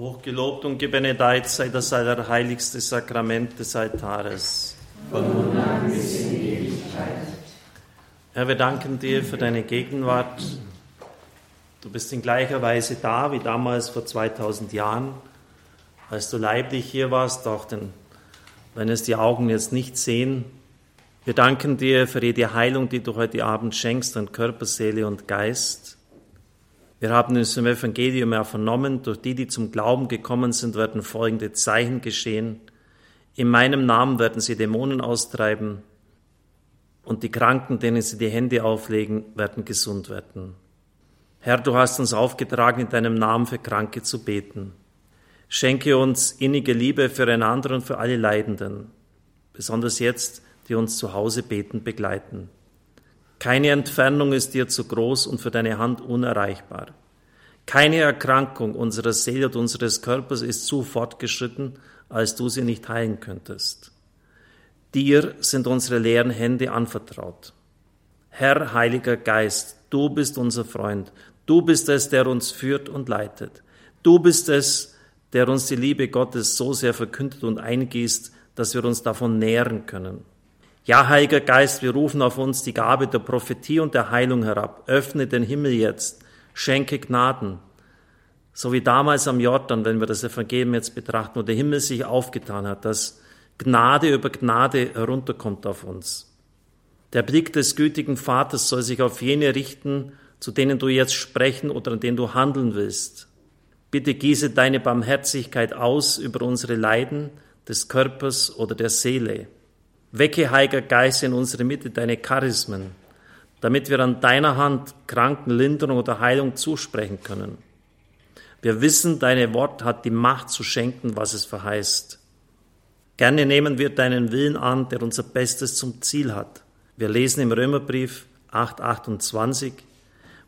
Hochgelobt und gebenedeit sei das allerheiligste Sakrament des Altares. Von nun an bis in Ewigkeit. Herr, wir danken dir für deine Gegenwart. Du bist in gleicher Weise da wie damals vor 2000 Jahren, als du leiblich hier warst, auch denn, wenn es die Augen jetzt nicht sehen. Wir danken dir für jede Heilung, die du heute Abend schenkst an Körper, Seele und Geist. Wir haben es im Evangelium ja vernommen, durch die, die zum Glauben gekommen sind, werden folgende Zeichen geschehen. In meinem Namen werden sie Dämonen austreiben und die Kranken, denen sie die Hände auflegen, werden gesund werden. Herr, du hast uns aufgetragen, in deinem Namen für Kranke zu beten. Schenke uns innige Liebe füreinander und für alle Leidenden, besonders jetzt, die uns zu Hause beten begleiten. Keine Entfernung ist dir zu groß und für deine Hand unerreichbar. Keine Erkrankung unserer Seele und unseres Körpers ist zu fortgeschritten, als du sie nicht heilen könntest. Dir sind unsere leeren Hände anvertraut. Herr, Heiliger Geist, du bist unser Freund. Du bist es, der uns führt und leitet. Du bist es, der uns die Liebe Gottes so sehr verkündet und eingießt, dass wir uns davon nähren können. Ja, Heiliger Geist, wir rufen auf uns die Gabe der Prophetie und der Heilung herab. Öffne den Himmel jetzt, schenke Gnaden. So wie damals am Jordan, wenn wir das Evangelium jetzt betrachten, wo der Himmel sich aufgetan hat, dass Gnade über Gnade herunterkommt auf uns. Der Blick des gütigen Vaters soll sich auf jene richten, zu denen du jetzt sprechen oder an denen du handeln willst. Bitte gieße deine Barmherzigkeit aus über unsere Leiden des Körpers oder der Seele. Wecke, Heiliger Geist, in unsere Mitte deine Charismen, damit wir an deiner Hand Kranken Linderung oder Heilung zusprechen können. Wir wissen, deine Wort hat die Macht zu schenken, was es verheißt. Gerne nehmen wir deinen Willen an, der unser Bestes zum Ziel hat. Wir lesen im Römerbrief 8:28.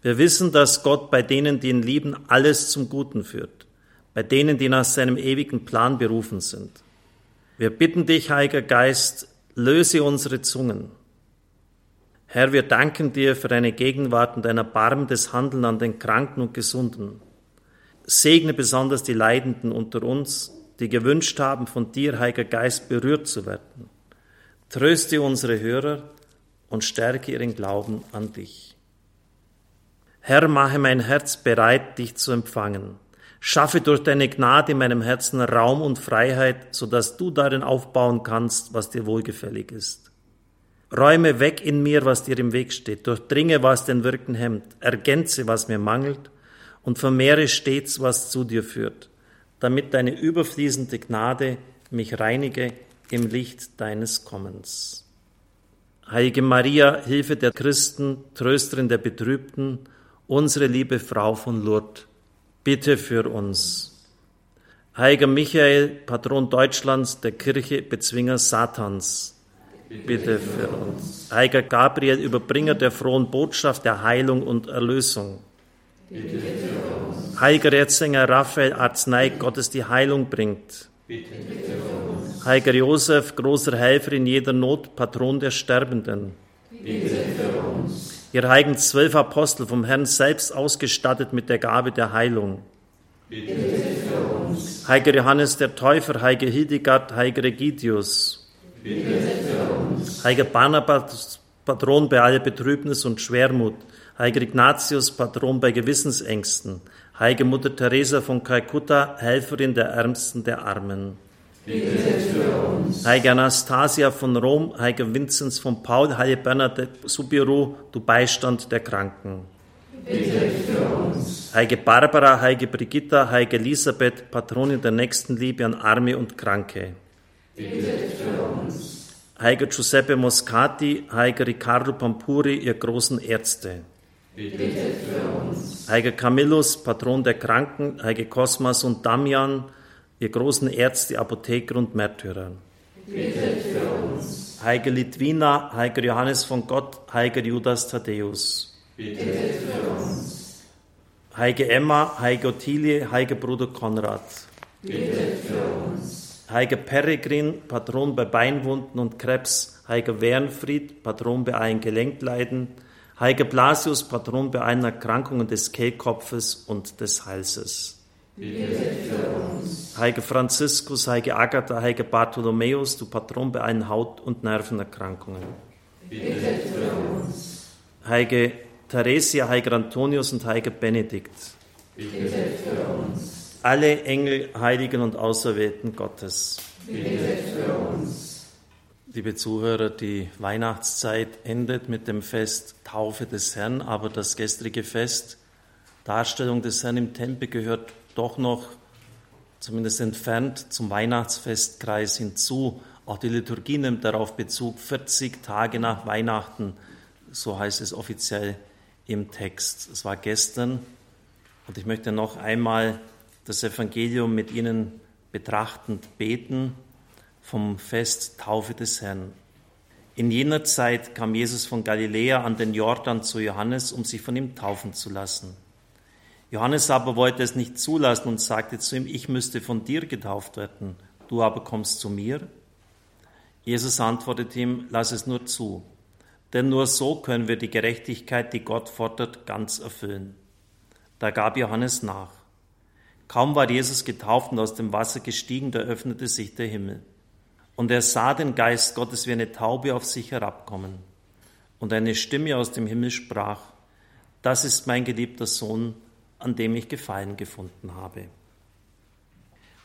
Wir wissen, dass Gott bei denen, die ihn lieben, alles zum Guten führt, bei denen, die nach seinem ewigen Plan berufen sind. Wir bitten dich, Heiliger Geist, löse unsere Zungen. Herr, wir danken dir für deine Gegenwart und dein erbarmendes Handeln an den Kranken und Gesunden. Segne besonders die Leidenden unter uns, die gewünscht haben, von dir, Heiliger Geist, berührt zu werden. Tröste unsere Hörer und stärke ihren Glauben an dich. Herr, mache mein Herz bereit, dich zu empfangen. Schaffe durch deine Gnade in meinem Herzen Raum und Freiheit, so dass du darin aufbauen kannst, was dir wohlgefällig ist. Räume weg in mir, was dir im Weg steht, durchdringe, was den Wirken hemmt, ergänze, was mir mangelt und vermehre stets, was zu dir führt, damit deine überfließende Gnade mich reinige im Licht deines Kommens. Heilige Maria, Hilfe der Christen, Trösterin der Betrübten, unsere liebe Frau von Lourdes, bitte für uns. Heiliger Michael, Patron Deutschlands, der Kirche, Bezwinger Satans, bitte für uns. Heiliger Gabriel, Überbringer der frohen Botschaft der Heilung und Erlösung, bitte für uns. Heiliger Erzinger Raphael, Arznei Gottes, die Heilung bringt, bitte für uns. Heiliger Josef, großer Helfer in jeder Not, Patron der Sterbenden, bitte für uns ihr heiligen zwölf Apostel vom Herrn selbst ausgestattet mit der Gabe der Heilung. Bitte Johannes der Täufer, heiliger Hildegard, heiliger Egidius. Bitte Barnabas, Patron bei aller Betrübnis und Schwermut. Heiliger Ignatius, Patron bei Gewissensängsten. Heilige Mutter Teresa von Kalkutta, Helferin der Ärmsten der Armen. Heilige Anastasia von Rom, Heilige Vinzenz von Paul, Heilige Bernadette Subiru, du Beistand der Kranken. Heilige Barbara, Heilige Brigitta, Heilige Elisabeth, Patronin der Nächstenliebe an Arme und Kranke. Heilige Giuseppe Moscati, Heilige Riccardo Pampuri, ihr großen Ärzte. Heilige Camillus, Patron der Kranken, Heilige Cosmas und Damian, ihr großen Ärzte, Apotheker und Märtyrer. Betet für uns. Heilige Litwina, heiliger Johannes von Gott, heiliger Judas Thaddäus. Betet für uns. Heilige Emma, heilige Ottilie, heiliger Bruder Konrad. Betet für uns. Heiliger Peregrin, Patron bei Beinwunden und Krebs, heiliger Wernfried, Patron bei allen Gelenkleiden, heiliger Blasius, Patron bei allen Erkrankungen des Kehlkopfes und des Halses. Heilige Franziskus, Heilige Agatha, Heilige Bartholomäus, du Patron bei allen Haut- und Nervenerkrankungen. Bittet für uns. Heilige Theresia, Heiliger Antonius und Heiliger Benedikt. Bittet für uns. Alle Engel, Heiligen und Auserwählten Gottes. Bittet für uns. Liebe Zuhörer, die Weihnachtszeit endet mit dem Fest Taufe des Herrn, aber das gestrige Fest, Darstellung des Herrn im Tempel, gehört doch noch zumindest entfernt zum Weihnachtsfestkreis hinzu. Auch die Liturgie nimmt darauf Bezug, 40 Tage nach Weihnachten, so heißt es offiziell im Text. Es war gestern und ich möchte noch einmal das Evangelium mit Ihnen betrachtend beten vom Fest Taufe des Herrn. In jener Zeit kam Jesus von Galiläa an den Jordan zu Johannes, um sich von ihm taufen zu lassen. Johannes aber wollte es nicht zulassen und sagte zu ihm, ich müsste von dir getauft werden, du aber kommst zu mir. Jesus antwortete ihm, lass es nur zu, denn nur so können wir die Gerechtigkeit, die Gott fordert, ganz erfüllen. Da gab Johannes nach. Kaum war Jesus getauft und aus dem Wasser gestiegen, da öffnete sich der Himmel. Und er sah den Geist Gottes wie eine Taube auf sich herabkommen. Und eine Stimme aus dem Himmel sprach, das ist mein geliebter Sohn, an dem ich Gefallen gefunden habe.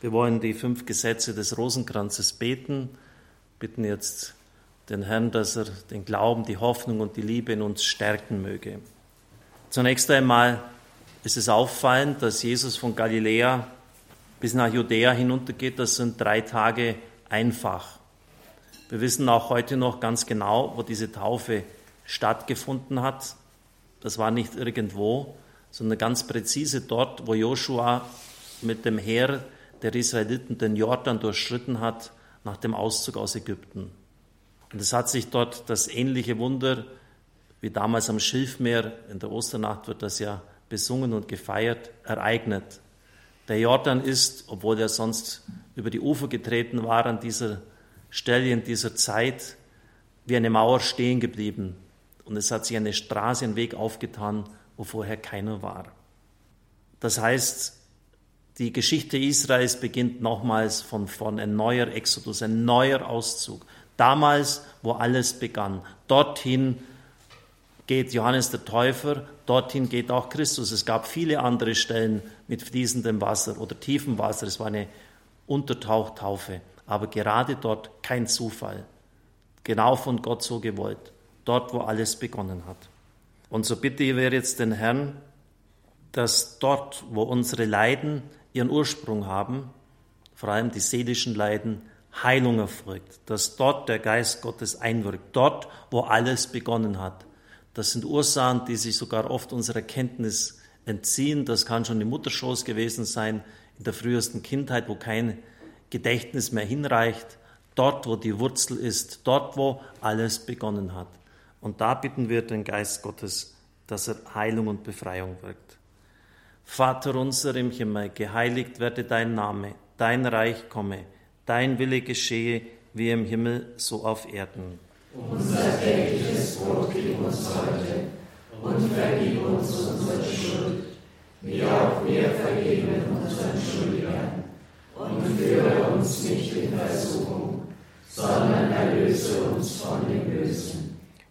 Wir wollen die fünf Gesetze des Rosenkranzes beten, bitten jetzt den Herrn, dass er den Glauben, die Hoffnung und die Liebe in uns stärken möge. Zunächst einmal ist es auffallend, dass Jesus von Galiläa bis nach Judäa hinuntergeht. Das sind drei Tage einfach. Wir wissen auch heute noch ganz genau, wo diese Taufe stattgefunden hat. Das war nicht irgendwo, sondern ganz präzise dort, wo Joshua mit dem Heer der Israeliten den Jordan durchschritten hat nach dem Auszug aus Ägypten. Und es hat sich dort das ähnliche Wunder wie damals am Schilfmeer, in der Osternacht wird das ja besungen und gefeiert, ereignet. Der Jordan ist, obwohl er sonst über die Ufer getreten war, an dieser Stelle in dieser Zeit wie eine Mauer stehen geblieben. Und es hat sich eine Straße, ein Weg aufgetan, wo vorher keiner war. Das heißt, die Geschichte Israels beginnt nochmals von vorn, ein neuer Exodus, ein neuer Auszug. Damals, wo alles begann. Dorthin geht Johannes der Täufer, dorthin geht auch Christus. Es gab viele andere Stellen mit fließendem Wasser oder tiefem Wasser. Es war eine Untertauchtaufe. Aber gerade dort kein Zufall. Genau von Gott so gewollt. Dort, wo alles begonnen hat. Und so bitte ich jetzt den Herrn, dass dort, wo unsere Leiden ihren Ursprung haben, vor allem die seelischen Leiden, Heilung erfolgt, dass dort der Geist Gottes einwirkt, dort, wo alles begonnen hat. Das sind Ursachen, die sich sogar oft unserer Kenntnis entziehen. Das kann schon im Mutterschoß gewesen sein, in der frühesten Kindheit, wo kein Gedächtnis mehr hinreicht, dort, wo die Wurzel ist, dort, wo alles begonnen hat. Und da bitten wir den Geist Gottes, dass er Heilung und Befreiung wirkt. Vater unser im Himmel, geheiligt werde dein Name, dein Reich komme, dein Wille geschehe, wie im Himmel, so auf Erden. Unser tägliches Brot gib uns heute und vergib uns unsere Schuld, wie auch wir vergeben unseren Schuldigern. Und führe uns nicht in Versuchung, sondern erlöse uns von dem Bösen.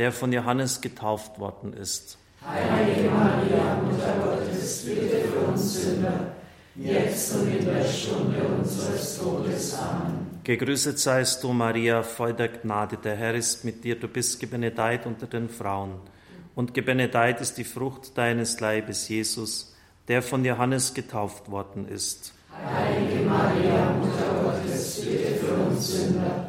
der von Johannes getauft worden ist. Heilige Maria, Mutter Gottes, bitte für uns Sünder, jetzt und in der Stunde unseres Todes. Amen. Gegrüßet seist du, Maria, voll der Gnade, der Herr ist mit dir, du bist gebenedeit unter den Frauen. Und gebenedeit ist die Frucht deines Leibes, Jesus, der von Johannes getauft worden ist. Heilige Maria, Mutter Gottes, bitte für uns Sünder,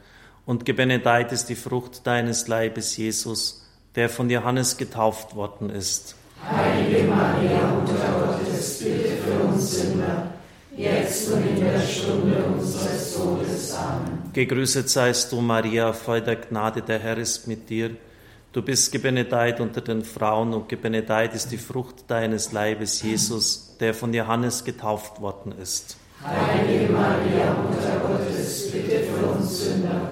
Und gebenedeit ist die Frucht deines Leibes, Jesus, der von Johannes getauft worden ist. Heilige Maria, Mutter Gottes, bitte für uns Sünder, jetzt und in der Stunde unseres Todes. Amen. Gegrüßet seist du, Maria, voll der Gnade, der Herr ist mit dir. Du bist gebenedeit unter den Frauen und gebenedeit ist die Frucht deines Leibes, Jesus, der von Johannes getauft worden ist. Heilige Maria, Mutter Gottes, bitte für uns Sünder,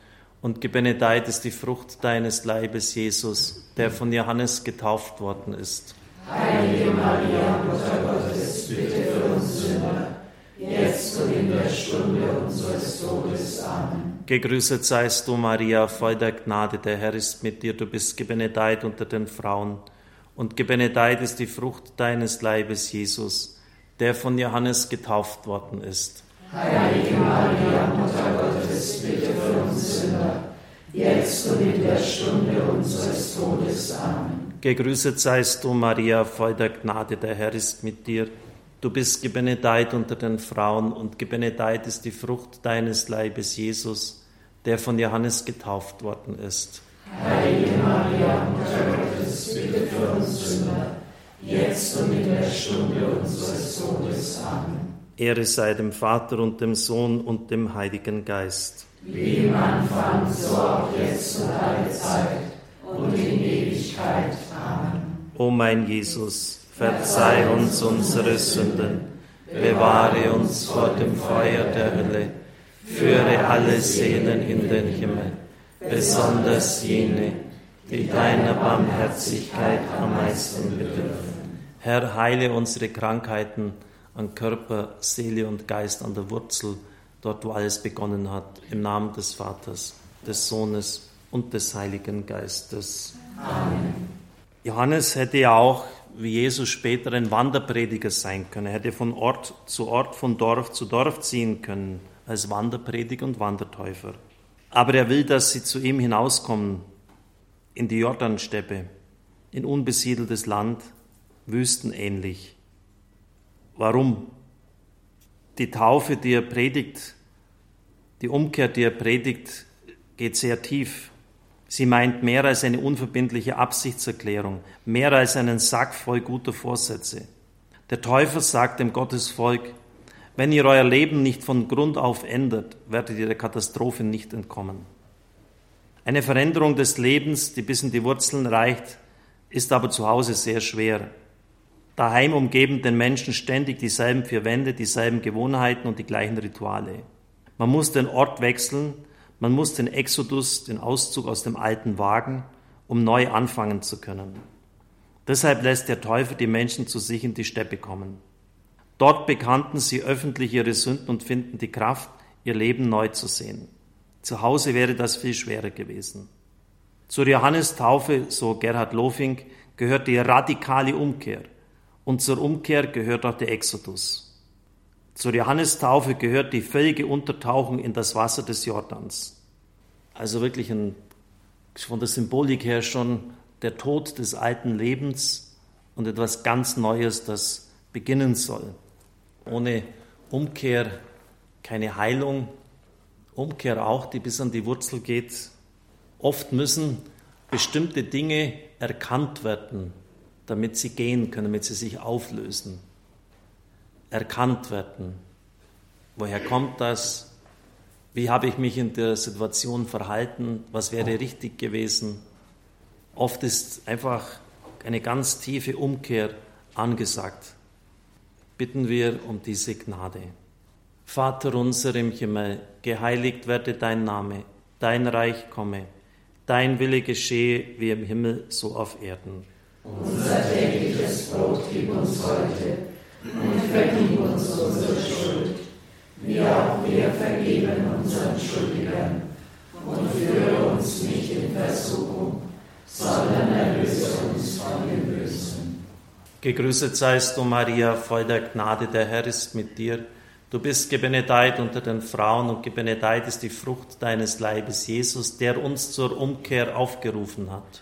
und gebenedeit ist die Frucht deines Leibes, Jesus, der von Johannes getauft worden ist. Heilige Maria, Mutter Gottes, bitte für uns Sünder, jetzt und in der Stunde unseres Todes. Amen. Gegrüßet seist du, Maria, voll der Gnade, der Herr ist mit dir. Du bist gebenedeit unter den Frauen und gebenedeit ist die Frucht deines Leibes, Jesus, der von Johannes getauft worden ist. Heilige Maria, Mutter Gottes, bitte für uns Sünder, jetzt und in der Stunde unseres Todes. Amen. Gegrüßet seist du, Maria, voll der Gnade, der Herr ist mit dir. Du bist gebenedeit unter den Frauen und gebenedeit ist die Frucht deines Leibes, Jesus, der von Johannes getauft worden ist. Heilige Maria, Mutter Gottes, bitte für uns Sünder, jetzt und in der Stunde unseres Todes. Amen. Ehre sei dem Vater und dem Sohn und dem Heiligen Geist. Wie im Anfang, so auch jetzt und alle Zeit und in Ewigkeit. Amen. O mein Jesus, verzeih uns unsere Sünden, bewahre uns vor dem Feuer der Hölle, führe alle Seelen in den Himmel, besonders jene, die deiner Barmherzigkeit am meisten bedürfen. Herr, heile unsere Krankheiten an Körper, Seele und Geist an der Wurzel, dort wo alles begonnen hat, im Namen des Vaters, des Sohnes und des Heiligen Geistes. Amen. Johannes hätte ja auch, wie Jesus später, ein Wanderprediger sein können. Er hätte von Ort zu Ort, von Dorf zu Dorf ziehen können, als Wanderprediger und Wandertäufer. Aber er will, dass sie zu ihm hinauskommen, in die Jordansteppe, in unbesiedeltes Land, wüstenähnlich. Warum? Die Taufe, die er predigt, die Umkehr, die er predigt, geht sehr tief. Sie meint mehr als eine unverbindliche Absichtserklärung, mehr als einen Sack voll guter Vorsätze. Der Täufer sagt dem Gottesvolk, wenn ihr euer Leben nicht von Grund auf ändert, werdet ihr der Katastrophe nicht entkommen. Eine Veränderung des Lebens, die bis in die Wurzeln reicht, ist aber zu Hause sehr schwer. Daheim umgeben den Menschen ständig dieselben vier Wände, dieselben Gewohnheiten und die gleichen Rituale. Man muss den Ort wechseln, man muss den Exodus, den Auszug aus dem alten wagen, um neu anfangen zu können. Deshalb lässt der Teufel die Menschen zu sich in die Steppe kommen. Dort bekannten sie öffentlich ihre Sünden und finden die Kraft, ihr Leben neu zu sehen. Zu Hause wäre das viel schwerer gewesen. Zur Johannestaufe, so Gerhard Lofing, gehört die radikale Umkehr. Und zur Umkehr gehört auch der Exodus. Zur Johannestaufe gehört die völlige Untertauchung in das Wasser des Jordans. Also wirklich ein, von der Symbolik her schon der Tod des alten Lebens und etwas ganz Neues, das beginnen soll. Ohne Umkehr keine Heilung, Umkehr auch, die bis an die Wurzel geht. Oft müssen bestimmte Dinge erkannt werden, damit sie gehen können, damit sie sich auflösen erkannt werden. Woher kommt das? Wie habe ich mich in der Situation verhalten? Was wäre richtig gewesen? Oft ist einfach eine ganz tiefe Umkehr angesagt. bitten wir um diese Gnade. Vater unser im Himmel, geheiligt werde dein Name, dein Reich komme, dein Wille geschehe wie im Himmel, so auf Erden. Unser tägliches Brot gib uns heute und vergib uns unsere Schuld, wie auch wir vergeben unseren Schuldigern. Und führe uns nicht in Versuchung, sondern erlöse uns von dem Bösen. Gegrüßet seist du, Maria, voll der Gnade, der Herr ist mit dir. Du bist gebenedeit unter den Frauen und gebenedeit ist die Frucht deines Leibes, Jesus, der uns zur Umkehr aufgerufen hat.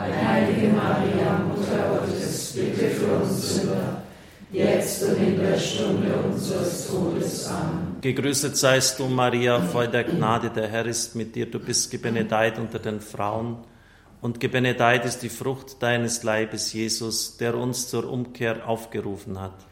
Heilige Maria, Mutter Gottes, bitte für uns Sünder, jetzt und in der Stunde unseres Todes. Amen. Gegrüßet seist du, Maria, voll der Gnade, der Herr ist mit dir. Du bist gebenedeit unter den Frauen und gebenedeit ist die Frucht deines Leibes, Jesus, der uns zur Umkehr aufgerufen hat.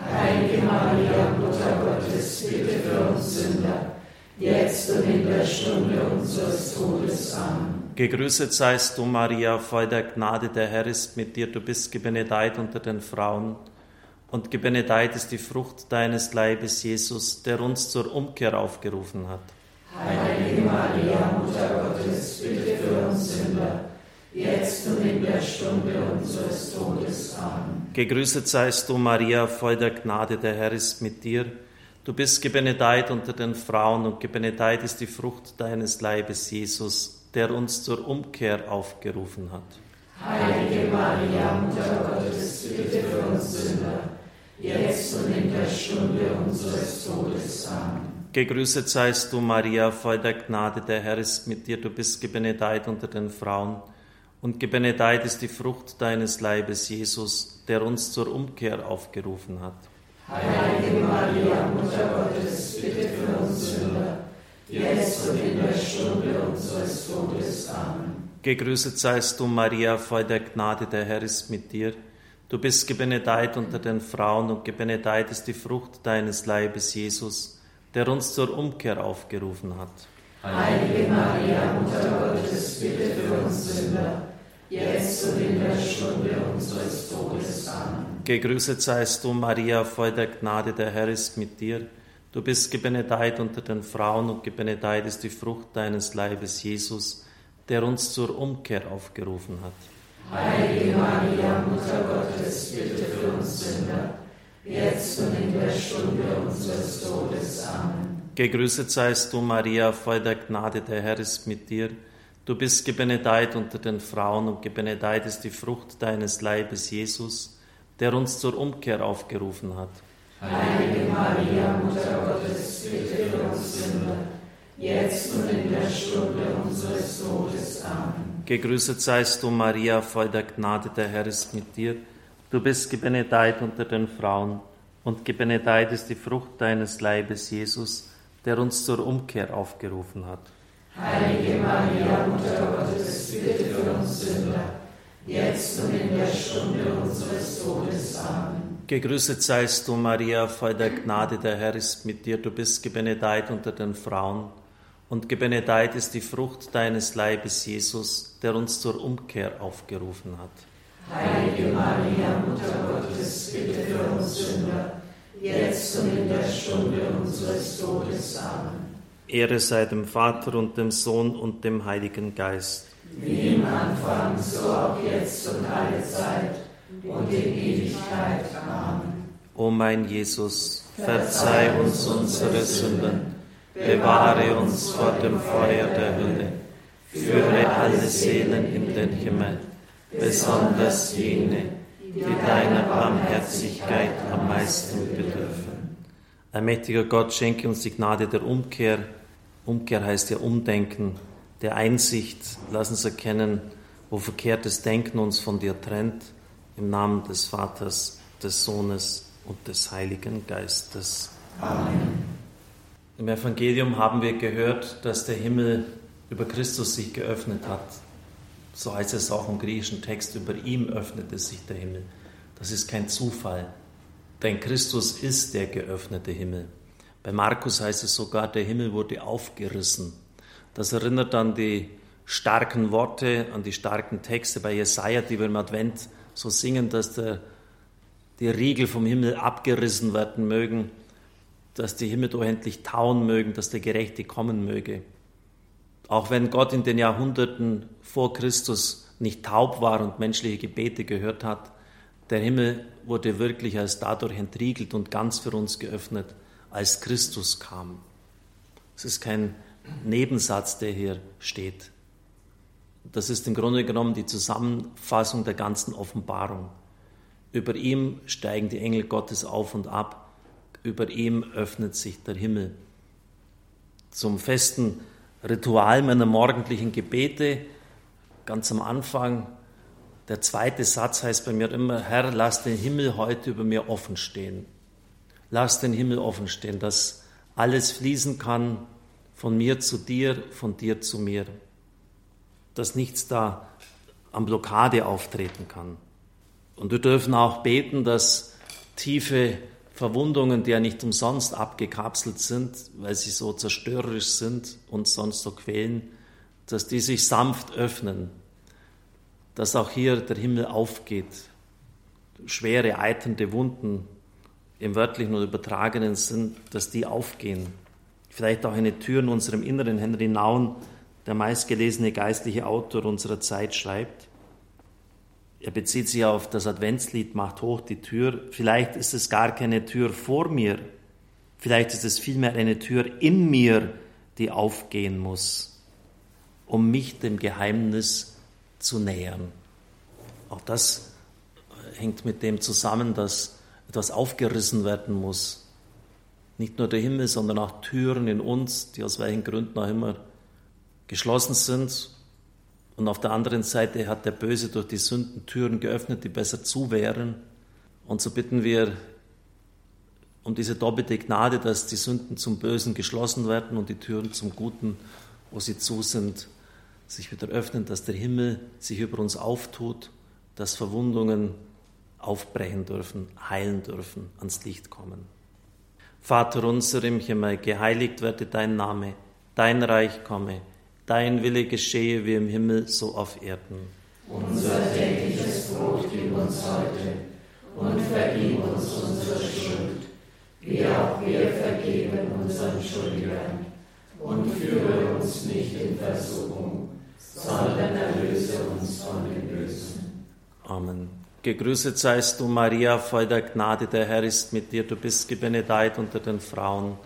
Heilige Maria, Mutter Gottes, bitte für uns Sünder, jetzt und in der Stunde unseres Todes. Amen. Gegrüßet seist du, Maria, voll der Gnade, der Herr ist mit dir. Du bist gebenedeit unter den Frauen und gebenedeit ist die Frucht deines Leibes, Jesus, der uns zur Umkehr aufgerufen hat. Heilige Maria, Mutter Gottes, bitte für uns Sünder, jetzt und in der Stunde unseres Todes. Amen. Gegrüßet seist du, Maria, voll der Gnade, der Herr ist mit dir. Du bist gebenedeit unter den Frauen und gebenedeit ist die Frucht deines Leibes, Jesus, der uns zur Umkehr aufgerufen hat. Heilige Maria, Mutter Gottes, bitte für uns Sünder, jetzt und in der Stunde unseres Todes. Amen. Gegrüßet seist du, Maria, voll der Gnade, der Herr ist mit dir. Du bist gebenedeit unter den Frauen und gebenedeit ist die Frucht deines Leibes, Jesus, der uns zur Umkehr aufgerufen hat. Heilige Maria, Mutter Gottes, bitte für uns jetzt und in der Stunde unseres Todes. Amen. Gegrüßet seist du, Maria, voll der Gnade, der Herr ist mit dir. Du bist gebenedeit unter den Frauen und gebenedeit ist die Frucht deines Leibes, Jesus, der uns zur Umkehr aufgerufen hat. Heilige Maria, Mutter Gottes, bitte für uns Sünder, jetzt und in der Stunde unseres Todes. Amen. Gegrüßet seist du, Maria, voll der Gnade, der Herr ist mit dir. Du bist gebenedeit unter den Frauen und gebenedeit ist die Frucht deines Leibes, Jesus, der uns zur Umkehr aufgerufen hat. Heilige Maria, Mutter Gottes, bitte für uns Sünder, jetzt und in der Stunde unseres Todes. Amen. Gegrüßet seist du, Maria, voll der Gnade, der Herr ist mit dir. Du bist gebenedeit unter den Frauen und gebenedeit ist die Frucht deines Leibes, Jesus, der uns zur Umkehr aufgerufen hat. Heilige Maria, Mutter Gottes, bitte für uns Sünder, jetzt und in der Stunde unseres Todes. Amen. Gegrüßet seist du, Maria, voll der Gnade, der Herr ist mit dir. Du bist gebenedeit unter den Frauen und gebenedeit ist die Frucht deines Leibes, Jesus, der uns zur Umkehr aufgerufen hat. Heilige Maria, Mutter Gottes, bitte für uns Sünder, jetzt und in der Stunde unseres Todes. Amen. Gegrüßet seist du, Maria, voll der Gnade, der Herr ist mit dir. Du bist gebenedeit unter den Frauen und gebenedeit ist die Frucht deines Leibes, Jesus, der uns zur Umkehr aufgerufen hat. Heilige Maria, Mutter Gottes, bitte für uns Sünder, jetzt und in der Stunde unseres Todes. Amen. Ehre sei dem Vater und dem Sohn und dem Heiligen Geist. Wie im Anfang, so auch jetzt und alle Zeit und in Ewigkeit. O mein Jesus, verzeih uns unsere Sünden, bewahre uns vor dem Feuer der Hölle, führe alle Seelen in den Himmel, besonders jene, die deiner Barmherzigkeit am meisten bedürfen. Allmächtiger Gott, schenke uns die Gnade der Umkehr. Umkehr heißt ja Umdenken, der Einsicht. Lass uns erkennen, wo verkehrtes Denken uns von dir trennt. Im Namen des Vaters, des Sohnes und des Heiligen Geistes. Amen. Im Evangelium haben wir gehört, dass der Himmel über Christus sich geöffnet hat. So heißt es auch im griechischen Text, über ihm öffnete sich der Himmel. Das ist kein Zufall, denn Christus ist der geöffnete Himmel. Bei Markus heißt es sogar, der Himmel wurde aufgerissen. Das erinnert an die starken Worte, an die starken Texte bei Jesaja, die wir im Advent so singen, dass der die Riegel vom Himmel abgerissen werden mögen, dass die Himmel doch endlich tauen mögen, dass der Gerechte kommen möge. Auch wenn Gott in den Jahrhunderten vor Christus nicht taub war und menschliche Gebete gehört hat, der Himmel wurde wirklich als dadurch entriegelt und ganz für uns geöffnet, als Christus kam. Es ist kein Nebensatz, der hier steht. Das ist im Grunde genommen die Zusammenfassung der ganzen Offenbarung. Über ihm steigen die Engel Gottes auf und ab, über ihm öffnet sich der Himmel. Zum festen Ritual meiner morgendlichen Gebete, ganz am Anfang, der zweite Satz heißt bei mir immer, Herr, lass den Himmel heute über mir offen stehen. Lass den Himmel offen stehen, dass alles fließen kann von mir zu dir, von dir zu mir dass nichts da am Blockade auftreten kann. Und wir dürfen auch beten, dass tiefe Verwundungen, die ja nicht umsonst abgekapselt sind, weil sie so zerstörerisch sind und sonst so quälen, dass die sich sanft öffnen, dass auch hier der Himmel aufgeht. Schwere, eiternde Wunden im wörtlichen oder übertragenen Sinn, dass die aufgehen. Vielleicht auch eine Tür in unserem Inneren. Henry Naun der meistgelesene geistliche Autor unserer Zeit schreibt. Er bezieht sich auf das Adventslied Macht hoch die Tür. Vielleicht ist es gar keine Tür vor mir, vielleicht ist es vielmehr eine Tür in mir, die aufgehen muss, um mich dem Geheimnis zu nähern. Auch das hängt mit dem zusammen, dass etwas aufgerissen werden muss. Nicht nur der Himmel, sondern auch Türen in uns, die aus welchen Gründen auch immer geschlossen sind. Und auf der anderen Seite hat der Böse durch die Sünden Türen geöffnet, die besser zu wären. Und so bitten wir um diese doppelte Gnade, dass die Sünden zum Bösen geschlossen werden und die Türen zum Guten, wo sie zu sind, sich wieder öffnen, dass der Himmel sich über uns auftut, dass Verwundungen aufbrechen dürfen, heilen dürfen, ans Licht kommen. Vater unser im Himmel, geheiligt werde dein Name, dein Reich komme Dein Wille geschehe wie im Himmel, so auf Erden. Unser tägliches Brot gib uns heute und vergib uns unsere Schuld, wie auch wir vergeben unseren Schuldigern. Und führe uns nicht in Versuchung, sondern erlöse uns von dem Bösen. Amen. Gegrüßet seist du, Maria, voll der Gnade, der Herr ist mit dir. Du bist gebenedeit unter den Frauen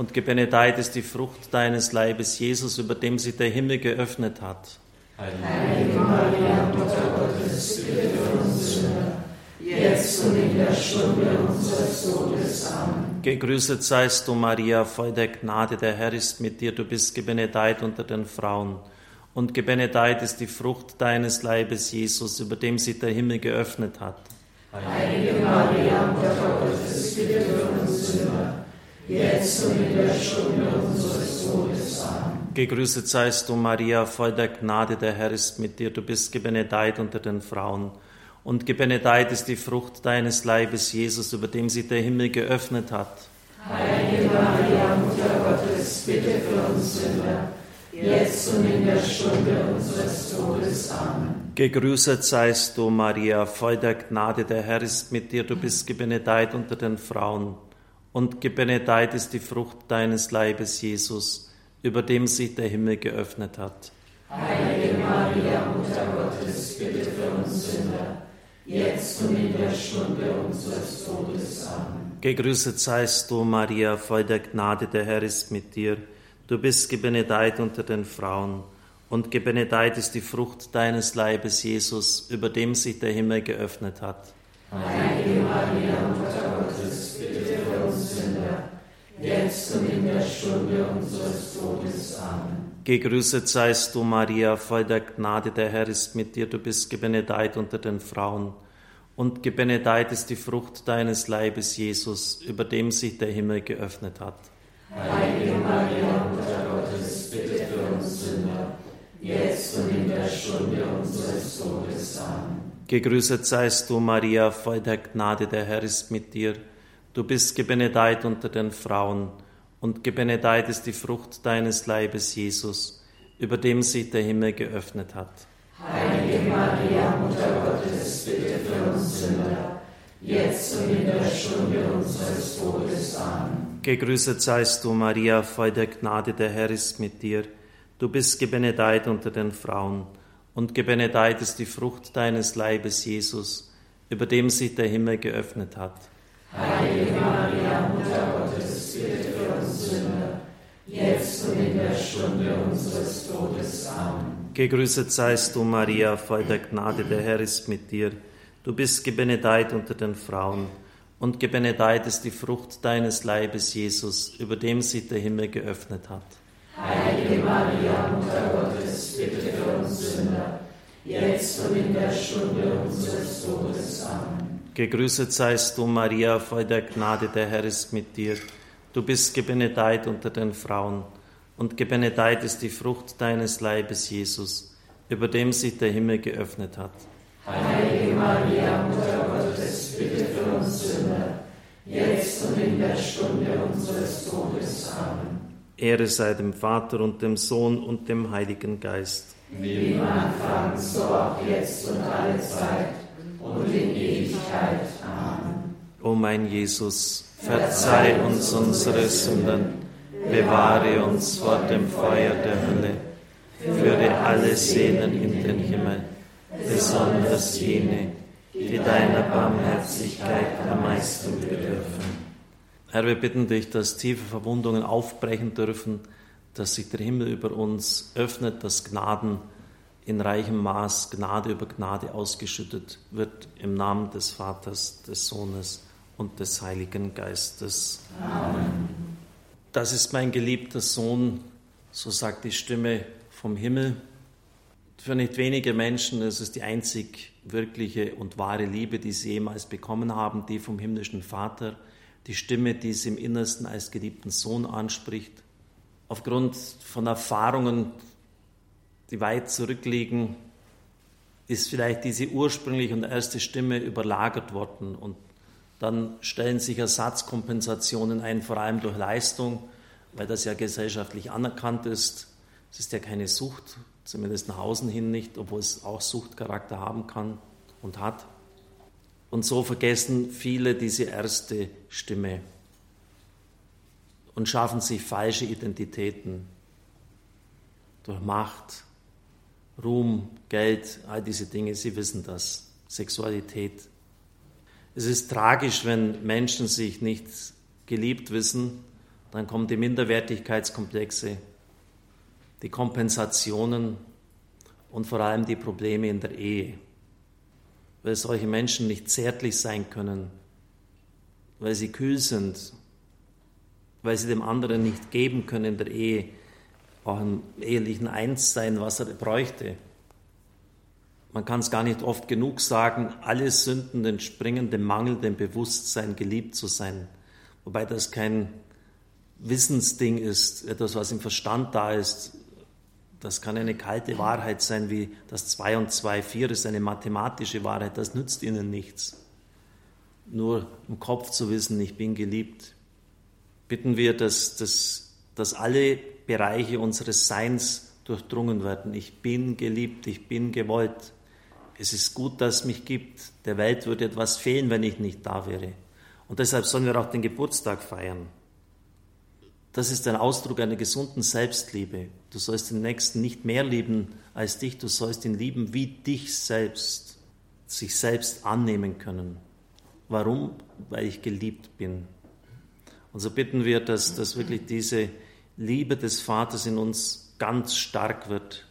und gebenedeit ist die Frucht deines Leibes, Jesus, über dem sich der Himmel geöffnet hat. Heilige Maria, Mutter Gottes, bitte für uns Sünder, jetzt und in der Stunde unseres Todes. Amen. Gegrüßet seist du, Maria, voll der Gnade, der Herr ist mit dir, du bist gebenedeit unter den Frauen. Und gebenedeit ist die Frucht deines Leibes, Jesus, über dem sich der Himmel geöffnet hat. Heilige Maria, Mutter Gottes, jetzt und in der Stunde unseres Todes. Amen. Gegrüßet seist du, Maria, voll der Gnade, der Herr ist mit dir. Du bist gebenedeit unter den Frauen. Und gebenedeit ist die Frucht deines Leibes, Jesus, über dem sich der Himmel geöffnet hat. Heilige Maria, Mutter Gottes, bitte für uns Sünder, jetzt und in der Stunde unseres Todes. Amen. Gegrüßet seist du, Maria, voll der Gnade, der Herr ist mit dir. Du bist gebenedeit unter den Frauen und gebenedeit ist die Frucht deines Leibes, Jesus, über dem sich der Himmel geöffnet hat. Heilige Maria, Mutter Gottes, bitte für uns Sünder, jetzt und in der Stunde unseres Todes. Amen. Gegrüßet seist du, Maria, voll der Gnade, der Herr ist mit dir. Du bist gebenedeit unter den Frauen, und gebenedeit ist die Frucht deines Leibes, Jesus, über dem sich der Himmel geöffnet hat. Heilige Maria, Mutter Gottes, jetzt und in der Stunde unseres Todes. Amen. Gegrüßet seist du, Maria, voll der Gnade, der Herr ist mit dir, du bist gebenedeit unter den Frauen. Und gebenedeit ist die Frucht deines Leibes, Jesus, über dem sich der Himmel geöffnet hat. Heilige Maria, Mutter Gottes, bitte für uns Sünder, jetzt und in der Stunde unseres Todes. Amen. Gegrüßet seist du, Maria, voll der Gnade, der Herr ist mit dir. Du bist gebenedeit unter den Frauen, und gebenedeit ist die Frucht deines Leibes, Jesus, über dem sich der Himmel geöffnet hat. Heilige Maria, Mutter Gottes, bitte für uns Sünder, jetzt und in der Stunde unseres Todes. Amen. Gegrüßet seist du, Maria, voll der Gnade, der Herr ist mit dir. Du bist gebenedeit unter den Frauen, und gebenedeit ist die Frucht deines Leibes, Jesus, über dem sich der Himmel geöffnet hat. Heilige Maria, Mutter Gottes, bitte für uns Sünder, jetzt und in der Stunde unseres Todes. Amen. Gegrüßet seist du, Maria, voll der Gnade, der Herr ist mit dir. Du bist gebenedeit unter den Frauen, und gebenedeit ist die Frucht deines Leibes, Jesus, über dem sich der Himmel geöffnet hat. Heilige Maria, Mutter Gottes, bitte für uns Sünder, jetzt und in der Stunde unseres Todes. Amen. Gegrüßet seist du, Maria, voll der Gnade, der Herr ist mit dir. Du bist gebenedeit unter den Frauen, und gebenedeit ist die Frucht deines Leibes, Jesus, über dem sich der Himmel geöffnet hat. Heilige Maria, Mutter Gottes, bitte für uns Sünder, jetzt und in der Stunde unseres Todes. Amen. Ehre sei dem Vater und dem Sohn und dem Heiligen Geist. Wie im Anfang, so auch jetzt und alle Zeit und in Ewigkeit. Amen. O mein Jesus, verzeih uns unsere Sünden, bewahre uns vor dem Feuer der Hölle, führe alle Seelen in den Himmel, besonders jene, die deiner Barmherzigkeit am meisten bedürfen. Herr, wir bitten dich, dass tiefe Verwundungen aufbrechen dürfen, dass sich der Himmel über uns öffnet, dass Gnaden in reichem Maß, Gnade über Gnade ausgeschüttet wird, im Namen des Vaters, des Sohnes und des Heiligen Geistes. Amen. Das ist mein geliebter Sohn, so sagt die Stimme vom Himmel. Für nicht wenige Menschen ist es die einzig wirkliche und wahre Liebe, die sie jemals bekommen haben, die vom himmlischen Vater die Stimme, die sie im Innersten als geliebten Sohn anspricht. Aufgrund von Erfahrungen, die weit zurückliegen, ist vielleicht diese ursprüngliche und erste Stimme überlagert worden und dann stellen sich Ersatzkompensationen ein, vor allem durch Leistung, weil das ja gesellschaftlich anerkannt ist. Es ist ja keine Sucht, zumindest nach außen hin nicht, obwohl es auch Suchtcharakter haben kann und hat. Und so vergessen viele diese erste Stimme und schaffen sich falsche Identitäten durch Macht, Ruhm, Geld, all diese Dinge. Sie wissen das. Sexualität. Es ist tragisch, wenn Menschen sich nicht geliebt wissen, dann kommen die Minderwertigkeitskomplexe, die Kompensationen und vor allem die Probleme in der Ehe weil solche Menschen nicht zärtlich sein können, weil sie kühl sind, weil sie dem anderen nicht geben können in der Ehe, auch im ehelichen Einssein, was er bräuchte. Man kann es gar nicht oft genug sagen, alle Sünden entspringen dem Mangel, dem Bewusstsein, geliebt zu sein. Wobei das kein Wissensding ist, etwas, was im Verstand da ist, das kann eine kalte Wahrheit sein, wie das 2 und 2, 4 ist eine mathematische Wahrheit, das nützt ihnen nichts. Nur im Kopf zu wissen, ich bin geliebt. Bitten wir, dass, dass, dass alle Bereiche unseres Seins durchdrungen werden. Ich bin geliebt, ich bin gewollt. Es ist gut, dass es mich gibt. Der Welt würde etwas fehlen, wenn ich nicht da wäre. Und deshalb sollen wir auch den Geburtstag feiern. Das ist ein Ausdruck einer gesunden Selbstliebe. Du sollst den Nächsten nicht mehr lieben als dich, du sollst ihn lieben wie dich selbst, sich selbst annehmen können. Warum? Weil ich geliebt bin. Und so bitten wir, dass, dass wirklich diese Liebe des Vaters in uns ganz stark wird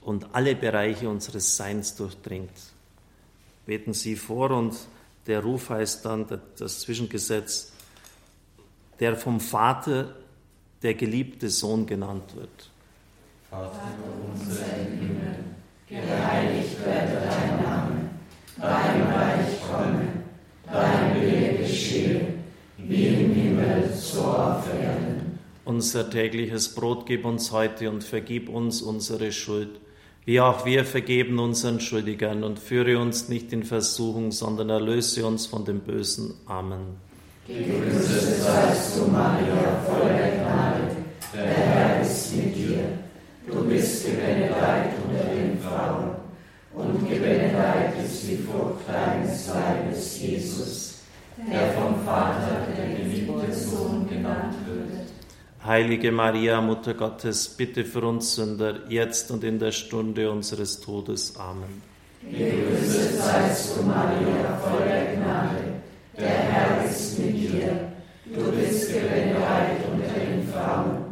und alle Bereiche unseres Seins durchdringt. Beten Sie vor und der Ruf heißt dann, das Zwischengesetz, der vom Vater der geliebte Sohn genannt wird. Vater unser im Himmel, geheiligt werde dein Name, Unser tägliches Brot gib uns heute und vergib uns unsere Schuld, wie auch wir vergeben unseren Schuldigern und führe uns nicht in Versuchung, sondern erlöse uns von dem Bösen. Amen. Gegrüßet seist du, Maria, voller Gnade, der Herr ist mit dir. Du bist gebenedeit unter den Frauen, und gebenedeit ist die Frucht deines Leibes, Jesus, der vom Vater, der geliebte Sohn genannt Heilige Maria, Mutter Gottes, bitte für uns Sünder, jetzt und in der Stunde unseres Todes. Amen. Gegrüßet seist du, Maria, voll der Gnade. Der Herr ist mit dir. Du bist gebenedeit unter den Frauen.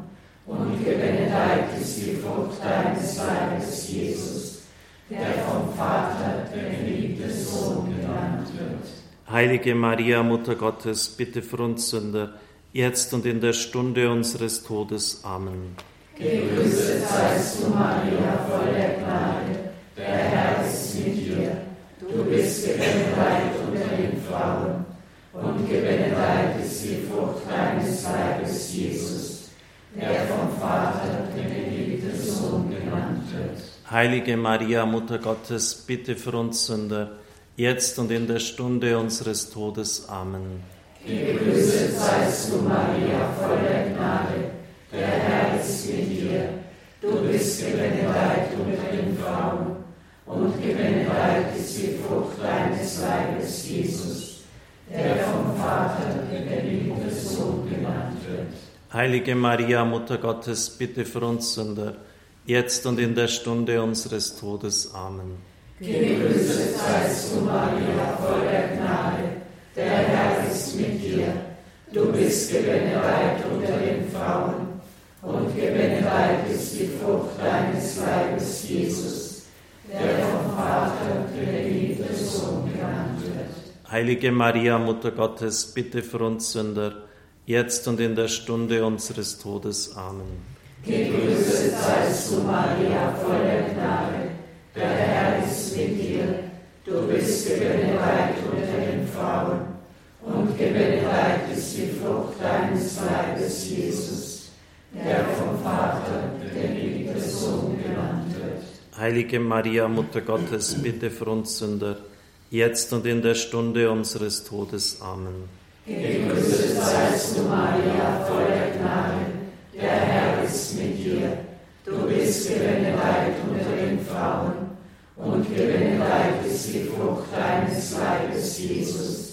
Und gebenedeit ist die Frucht deines Leibes, Jesus, der vom Vater der geliebte Sohn genannt wird. Heilige Maria, Mutter Gottes, bitte für uns Sünder, jetzt und in der Stunde unseres Todes. Amen. Gegrüßet seist du, Maria, voll der Gnade, der Herr ist mit dir. Du bist gebenedeit unter den Frauen, und gebenedeit ist die Frucht deines Leibes, Jesus, der vom Vater der geliebte Sohn genannt wird. Heilige Maria, Mutter Gottes, bitte für uns Sünder, jetzt und in der Stunde unseres Todes. Amen. Gegrüßet seist du, Maria, voll der Gnade. Der Herr ist mit dir. Du bist gebenedeit unter den Frauen, und gebenedeit ist die Frucht deines Leibes, Jesus, der vom Vater der geliebte Sohn genannt wird. Heilige Maria, Mutter Gottes, bitte für uns Sünder, jetzt und in der Stunde unseres Todes. Amen. Gegrüßet seist du, Maria, voll der Gnade. Der Herr ist mit dir. Du bist gebenedeit unter den Frauen, und gebenedeit ist die Frucht deines Leibes, Jesus, der vom Vater der geliebte Sohn genannt wird. Heilige Maria, Mutter Gottes, bitte für uns Sünder, jetzt und in der Stunde unseres Todes. Amen. Gegrüßet seist du, Maria, voll der Gnade. Der Herr ist mit dir. Du bist gebenedeit unter den Frauen, und gebenedeit ist die Frucht deines Leibes, Jesus, der vom Vater der geliebte Sohn genannt wird. Heilige Maria, Mutter Gottes, bitte für uns Sünder, jetzt und in der Stunde unseres Todes. Amen. Gegrüßet seist du, Maria, voll der Gnade. Der Herr ist mit dir. Du bist gebenedeit unter den Frauen, und gebenedeit ist die Frucht deines Leibes, Jesus,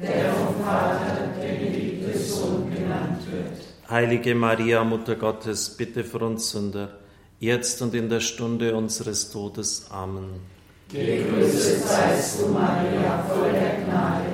der vom Vater der geliebte Sohn genannt wird. Heilige Maria, Mutter Gottes, bitte für uns Sünder, jetzt und in der Stunde unseres Todes. Amen. Gegrüßet seist du, Maria, voll der Gnade.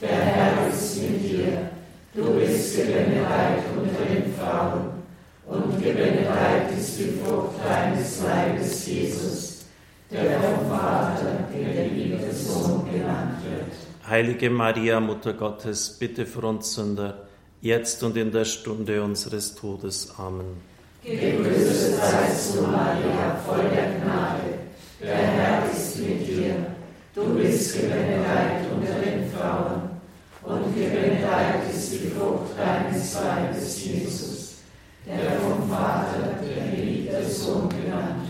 Der Herr ist mit dir. Du bist gebenedeit unter den Frauen, und gebenedeit ist die Frucht deines Leibes, Jesus, der vom Vater der geliebte Sohn genannt wird. Heilige Maria, Mutter Gottes, bitte für uns Sünder, jetzt und in der Stunde unseres Todes. Amen. Gegrüßet seist du, Maria, voll der Gnade. Der Herr ist mit dir. Du bist gebenedeit unter den Frauen, und gebenedeit ist die Frucht deines Leibes, Jesus, der vom Vater der geliebte Sohn genannt.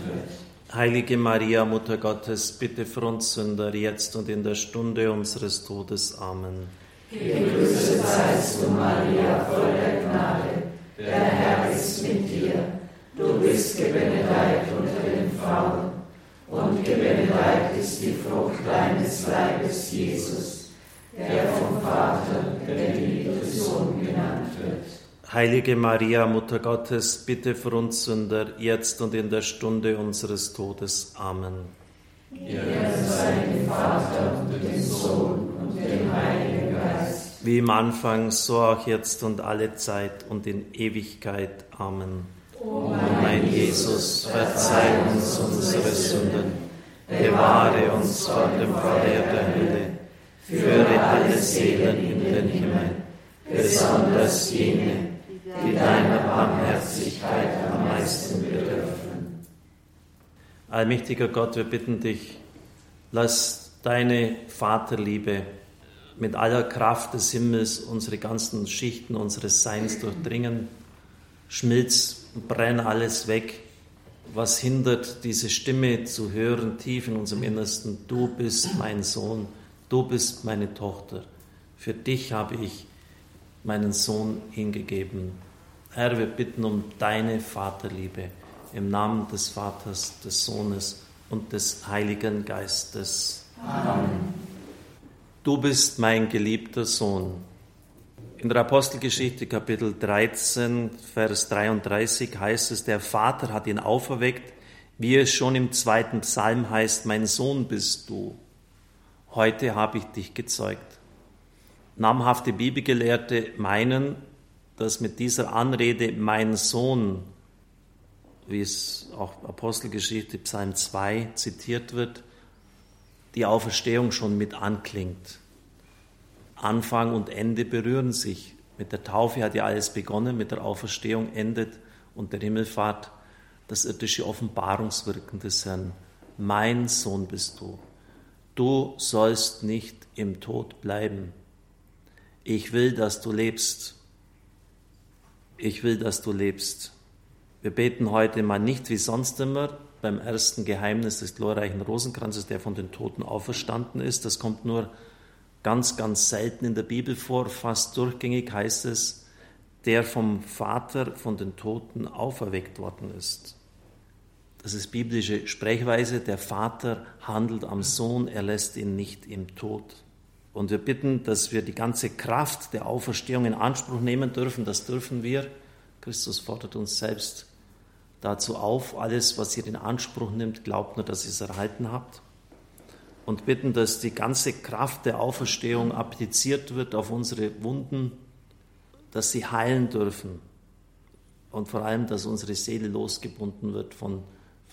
Heilige Maria, Mutter Gottes, bitte für uns Sünder, jetzt und in der Stunde unseres Todes. Amen. Gegrüßet seist du, Maria, voll der Gnade. Der Herr ist mit dir. Du bist gebenedeit unter den Frauen, und gebenedeit ist die Frucht deines Leibes, Jesus, der vom Vater der Sohn genannt wird. Heilige Maria, Mutter Gottes, bitte für uns Sünder, jetzt und in der Stunde unseres Todes. Amen. Ehre sei dem Vater und dem Sohn und dem Heiligen Geist. Wie im Anfang, so auch jetzt und alle Zeit und in Ewigkeit. Amen. O Mein Jesus, verzeih uns unsere Sünden, bewahre uns vor dem Feuer der Hölle, führe alle Seelen in den Himmel, besonders jene, die deiner Barmherzigkeit am meisten bedürfen. Allmächtiger Gott, wir bitten dich, lass deine Vaterliebe mit aller Kraft des Himmels unsere ganzen Schichten unseres Seins durchdringen. Schmilz und brenn alles weg, was hindert, diese Stimme zu hören, tief in unserem Innersten. Du bist mein Sohn, du bist meine Tochter. Für dich habe ich meinen Sohn hingegeben. Herr, wir bitten um deine Vaterliebe im Namen des Vaters, des Sohnes und des Heiligen Geistes. Amen. Du bist mein geliebter Sohn. In der Apostelgeschichte Kapitel 13, Vers 33 heißt es, der Vater hat ihn auferweckt, wie es schon im zweiten Psalm heißt, mein Sohn bist du. Heute habe ich dich gezeugt. Namhafte Bibelgelehrte meinen, dass mit dieser Anrede mein Sohn, wie es auch Apostelgeschichte Psalm 2 zitiert wird, die Auferstehung schon mit anklingt. Anfang und Ende berühren sich. Mit der Taufe hat ja alles begonnen, mit der Auferstehung endet und der Himmelfahrt das irdische Offenbarungswirken des Herrn. Mein Sohn bist du. Du sollst nicht im Tod bleiben. Ich will, dass du lebst. Ich will, dass du lebst. Wir beten heute mal nicht wie sonst immer beim ersten Geheimnis des glorreichen Rosenkranzes, der von den Toten auferstanden ist. Das kommt nur ganz, ganz selten in der Bibel vor. Fast durchgängig heißt es, der vom Vater von den Toten auferweckt worden ist. Das ist biblische Sprechweise. Der Vater handelt am Sohn, er lässt ihn nicht im Tod. Und wir bitten, dass wir die ganze Kraft der Auferstehung in Anspruch nehmen dürfen. Das dürfen wir. Christus fordert uns selbst dazu auf. Alles, was ihr in Anspruch nimmt, glaubt nur, dass ihr es erhalten habt und bitten, dass die ganze Kraft der Auferstehung appliziert wird auf unsere Wunden, dass sie heilen dürfen und vor allem, dass unsere Seele losgebunden wird von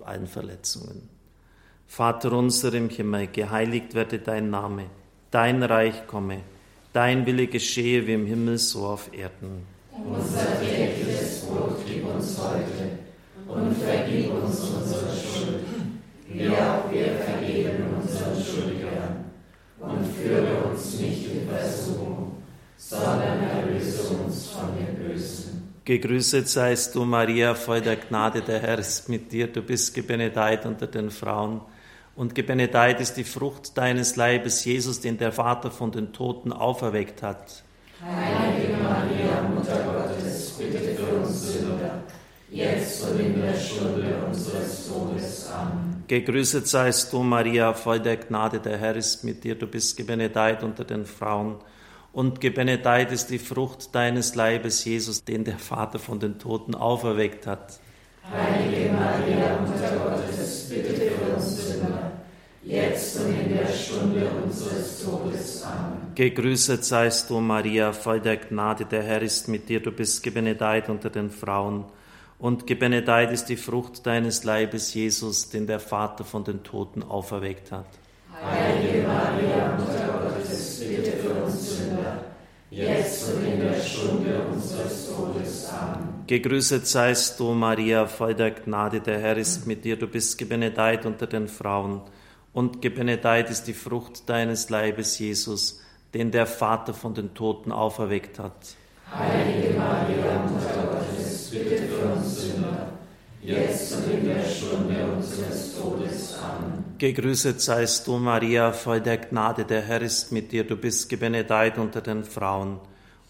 allen Verletzungen. Vater unser im Himmel, geheiligt werde dein Name, dein Reich komme, dein Wille geschehe wie im Himmel so auf Erden. Unser tägliches Brot gib uns heute und vergib uns unsere Schuld, wie auch wir vergeben unseren Schuldigern. Und führe uns nicht in Versuchung, sondern erlöse uns von dem Bösen. Gegrüßet seist du, Maria, voll der Gnade, der Herr ist mit dir. Du bist gebenedeit unter den Frauen. Und gebenedeit ist die Frucht deines Leibes, Jesus, den der Vater von den Toten auferweckt hat. Heilige Maria, Mutter Gottes, bitte für uns Sünder, jetzt und in der Stunde unseres Todes. Amen. Gegrüßet seist du, Maria, voll der Gnade, der Herr ist mit dir. Du bist gebenedeit unter den Frauen. Und gebenedeit ist die Frucht deines Leibes, Jesus, den der Vater von den Toten auferweckt hat. Heilige Maria, Mutter Gottes, bitte für jetzt und in der Stunde unseres Todes. Amen. Gegrüßet seist du, Maria, voll der Gnade, der Herr ist mit dir. Du bist gebenedeit unter den Frauen. Und gebenedeit ist die Frucht deines Leibes, Jesus, den der Vater von den Toten auferweckt hat. Heilige Maria, Mutter Gottes, bitte für uns Sünder, jetzt und in der Stunde unseres Todes. Amen. Gegrüßet seist du, Maria, voll der Gnade, der Herr ist mit dir. Du bist gebenedeit unter den Frauen. Und gebenedeit ist die Frucht deines Leibes, Jesus, den der Vater von den Toten auferweckt hat. Heilige Maria, Mutter Gottes, bitte für uns Sünder, jetzt und in der Stunde unseres Todes. Amen. Gegrüßet seist du, Maria, voll der Gnade, der Herr ist mit dir. Du bist gebenedeit unter den Frauen.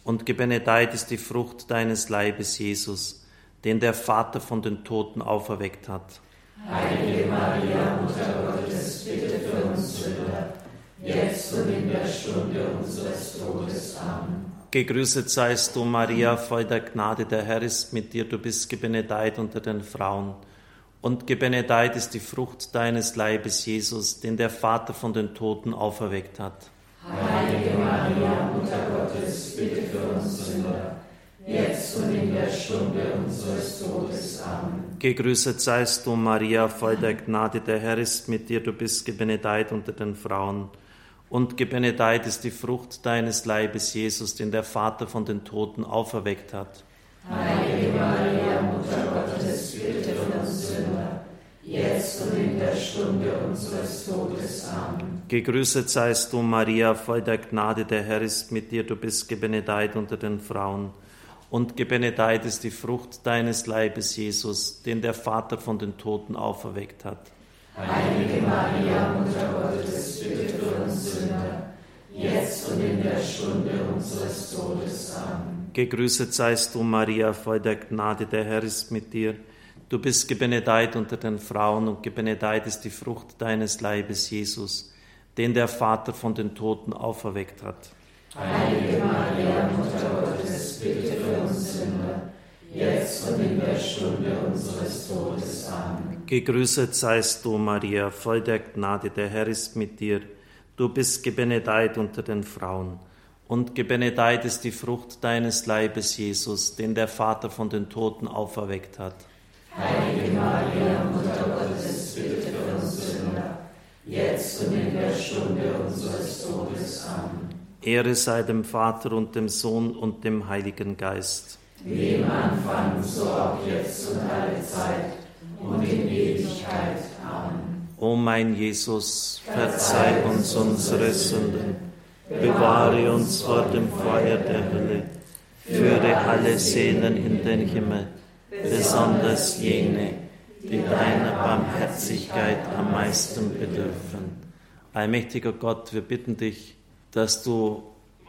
Und gebenedeit ist die Frucht deines Leibes, Jesus, den der Vater von den Toten auferweckt hat. Heilige Maria, Mutter Gottes, bitte für uns Sünder, jetzt und in der Stunde unseres Todes. Amen. Gegrüßet seist du, Maria, voll der Gnade, der Herr ist mit dir. Du bist gebenedeit unter den Frauen. Und gebenedeit ist die Frucht deines Leibes, Jesus, den der Vater von den Toten auferweckt hat. Heilige Maria, Mutter Gottes, bitte für uns Sünder, jetzt und in der Stunde unseres Todes. Amen. Gegrüßet seist du, Maria, voll der Gnade, der Herr ist mit dir. Du bist gebenedeit unter den Frauen. Und gebenedeit ist die Frucht deines Leibes, Jesus, den der Vater von den Toten auferweckt hat. Heilige Maria, Mutter Gottes, bitte für uns Sünder, jetzt und in der Stunde unseres Todes. Amen. Gegrüßet seist du, Maria, voll der Gnade, der Herr ist mit dir. Du bist gebenedeit unter den Frauen. Und gebenedeit ist die Frucht deines Leibes, Jesus, den der Vater von den Toten auferweckt hat. Heilige Maria, Mutter Gottes, bitte für uns Sünder, jetzt und in der Stunde unseres Todes. Amen. Gegrüßet seist du, Maria, voll der Gnade, der Herr ist mit dir. Du bist gebenedeit unter den Frauen und gebenedeit ist die Frucht deines Leibes, Jesus, den der Vater von den Toten auferweckt hat. Heilige Maria, Mutter Gottes, bitte für uns Sünder, jetzt und in der Stunde unseres Todes. Amen. Gegrüßet seist du, Maria, voll der Gnade, der Herr ist mit dir. Du bist gebenedeit unter den Frauen. Und gebenedeit ist die Frucht deines Leibes, Jesus, den der Vater von den Toten auferweckt hat. Heilige Maria, Mutter Gottes, bitte für uns Sünder, jetzt und in der Stunde unseres Todes. Amen. Ehre sei dem Vater und dem Sohn und dem Heiligen Geist. Wie im Anfang, so auch jetzt und alle Zeit und in Ewigkeit. Amen. O mein Jesus, verzeih uns unsere Sünden, bewahre uns vor dem Feuer der Hölle, führe alle Seelen in den Himmel, besonders jene, die deiner Barmherzigkeit am meisten bedürfen. Allmächtiger Gott, wir bitten dich, dass du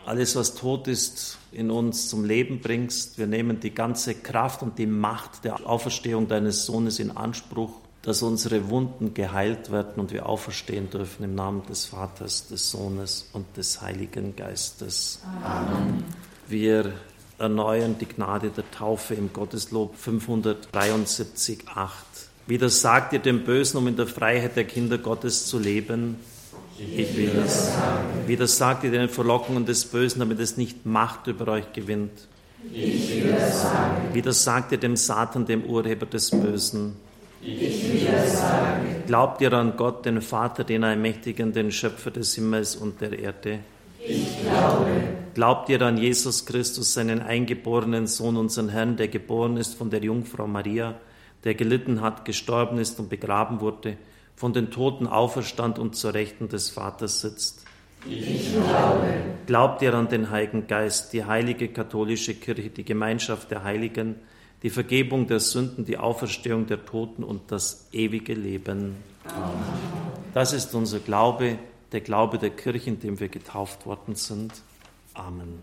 alles, was tot ist, in uns zum Leben bringst. Wir nehmen die ganze Kraft und die Macht der Auferstehung deines Sohnes in Anspruch dass unsere Wunden geheilt werden und wir auferstehen dürfen im Namen des Vaters, des Sohnes und des Heiligen Geistes. Amen. Wir erneuern die Gnade der Taufe im Gotteslob 573,8. Widersagt ihr dem Bösen, um in der Freiheit der Kinder Gottes zu leben? Ich will es sagen. Widersagt ihr den Verlockungen des Bösen, damit es nicht Macht über euch gewinnt? Ich will es sagen. Widersagt ihr dem Satan, dem Urheber des Bösen? Ich will es sagen. Glaubt ihr an Gott, den Vater, den Allmächtigen, den Schöpfer des Himmels und der Erde? Ich glaube. Glaubt ihr an Jesus Christus, seinen eingeborenen Sohn, unseren Herrn, der geboren ist von der Jungfrau Maria, der gelitten hat, gestorben ist und begraben wurde, von den Toten auferstand und zur Rechten des Vaters sitzt? Ich glaube. Glaubt ihr an den Heiligen Geist, die heilige katholische Kirche, die Gemeinschaft der Heiligen, die Vergebung der Sünden, die Auferstehung der Toten und das ewige Leben. Das ist unser Glaube, der Glaube der Kirche, in dem wir getauft worden sind. Amen.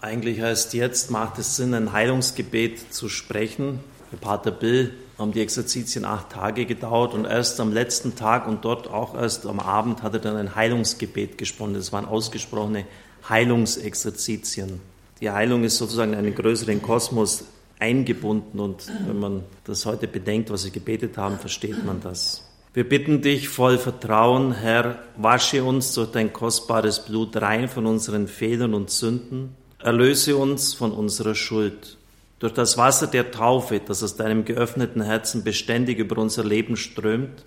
Eigentlich heißt jetzt, macht es Sinn, ein Heilungsgebet zu sprechen. Für Pater Bill haben die Exerzitien acht Tage gedauert und erst am letzten Tag und dort auch erst am Abend hat er dann ein Heilungsgebet gesprochen. Das waren ausgesprochene Heilungsexerzitien. Die Heilung ist sozusagen einen größeren Kosmos eingebunden und wenn man das heute bedenkt, was sie gebetet haben, versteht man das. Wir bitten dich voll Vertrauen, Herr, wasche uns durch dein kostbares Blut rein von unseren Fehlern und Sünden, erlöse uns von unserer Schuld. Durch das Wasser der Taufe, das aus deinem geöffneten Herzen beständig über unser Leben strömt,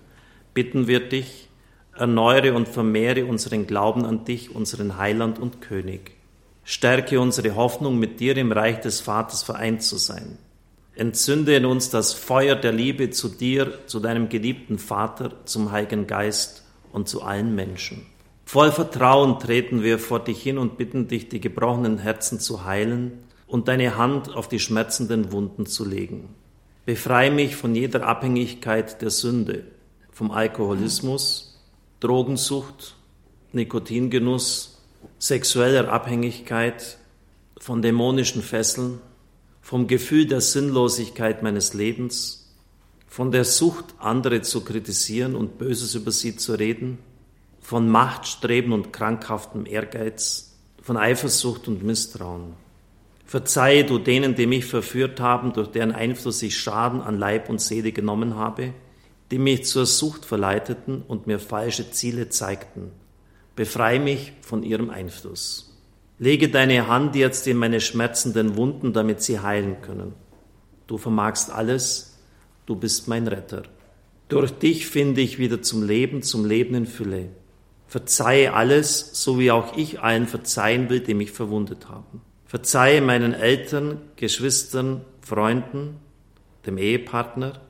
bitten wir dich, erneuere und vermehre unseren Glauben an dich, unseren Heiland und König. Stärke unsere Hoffnung, mit dir im Reich des Vaters vereint zu sein. Entzünde in uns das Feuer der Liebe zu dir, zu deinem geliebten Vater, zum Heiligen Geist und zu allen Menschen. Voll Vertrauen treten wir vor dich hin und bitten dich, die gebrochenen Herzen zu heilen und deine Hand auf die schmerzenden Wunden zu legen. Befreie mich von jeder Abhängigkeit der Sünde, vom Alkoholismus, Drogensucht, Nikotingenuss, sexueller Abhängigkeit, von dämonischen Fesseln, vom Gefühl der Sinnlosigkeit meines Lebens, von der Sucht, andere zu kritisieren und Böses über sie zu reden, von Machtstreben und krankhaftem Ehrgeiz, von Eifersucht und Misstrauen. Verzeihe du denen, die mich verführt haben, durch deren Einfluss ich Schaden an Leib und Seele genommen habe, die mich zur Sucht verleiteten und mir falsche Ziele zeigten Befreie mich von ihrem Einfluss. Lege deine Hand jetzt in meine schmerzenden Wunden, damit sie heilen können. Du vermagst alles, du bist mein Retter. Durch dich finde ich wieder zum Leben, zum Leben in Fülle. Verzeihe alles, so wie auch ich allen verzeihen will, die mich verwundet haben. Verzeihe meinen Eltern, Geschwistern, Freunden, dem Ehepartner,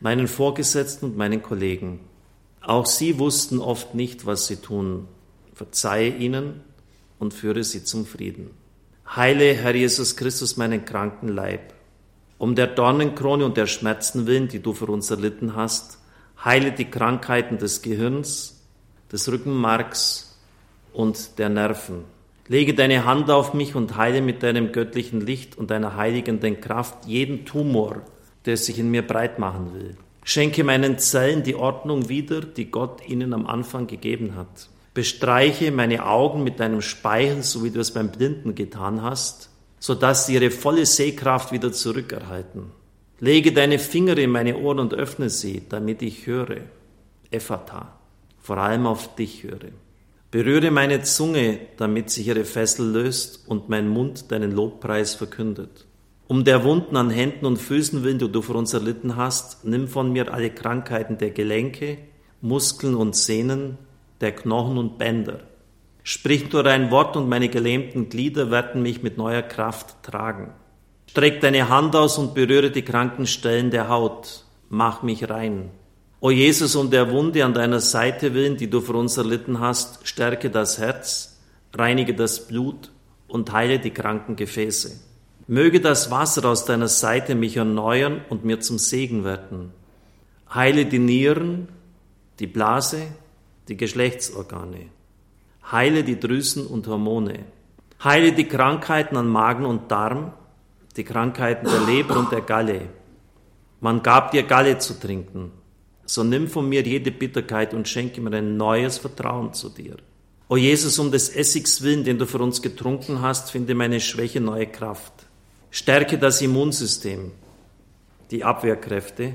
meinen Vorgesetzten und meinen Kollegen. Auch sie wussten oft nicht, was sie tun. Verzeihe ihnen und führe sie zum Frieden. Heile, Herr Jesus Christus, meinen kranken Leib. Um der Dornenkrone und der Schmerzen willen, die du für uns erlitten hast, heile die Krankheiten des Gehirns, des Rückenmarks und der Nerven. Lege deine Hand auf mich und heile mit deinem göttlichen Licht und deiner heiligenden Kraft jeden Tumor, der sich in mir breit machen will. Schenke meinen Zellen die Ordnung wieder, die Gott ihnen am Anfang gegeben hat. Bestreiche meine Augen mit deinem Speichel, so wie du es beim Blinden getan hast, so dass sie ihre volle Sehkraft wieder zurückerhalten. Lege deine Finger in meine Ohren und öffne sie, damit ich höre. Ephata, vor allem auf dich höre. Berühre meine Zunge, damit sich ihre Fessel löst und mein Mund deinen Lobpreis verkündet. Um der Wunden an Händen und Füßen willen, die du für uns erlitten hast, nimm von mir alle Krankheiten der Gelenke, Muskeln und Sehnen, der Knochen und Bänder. Sprich nur ein Wort und meine gelähmten Glieder werden mich mit neuer Kraft tragen. Streck deine Hand aus und berühre die kranken Stellen der Haut. Mach mich rein. O Jesus, um der Wunde an deiner Seite willen, die du für uns erlitten hast, stärke das Herz, reinige das Blut und heile die kranken Gefäße. Möge das Wasser aus deiner Seite mich erneuern und mir zum Segen werden. Heile die Nieren, die Blase, die Geschlechtsorgane. Heile die Drüsen und Hormone. Heile die Krankheiten an Magen und Darm, die Krankheiten der Leber und der Galle. Man gab dir Galle zu trinken. So nimm von mir jede Bitterkeit und schenke mir ein neues Vertrauen zu dir. O Jesus, um des Essigs willen, den du für uns getrunken hast, finde meine Schwäche neue Kraft. Stärke das Immunsystem, die Abwehrkräfte.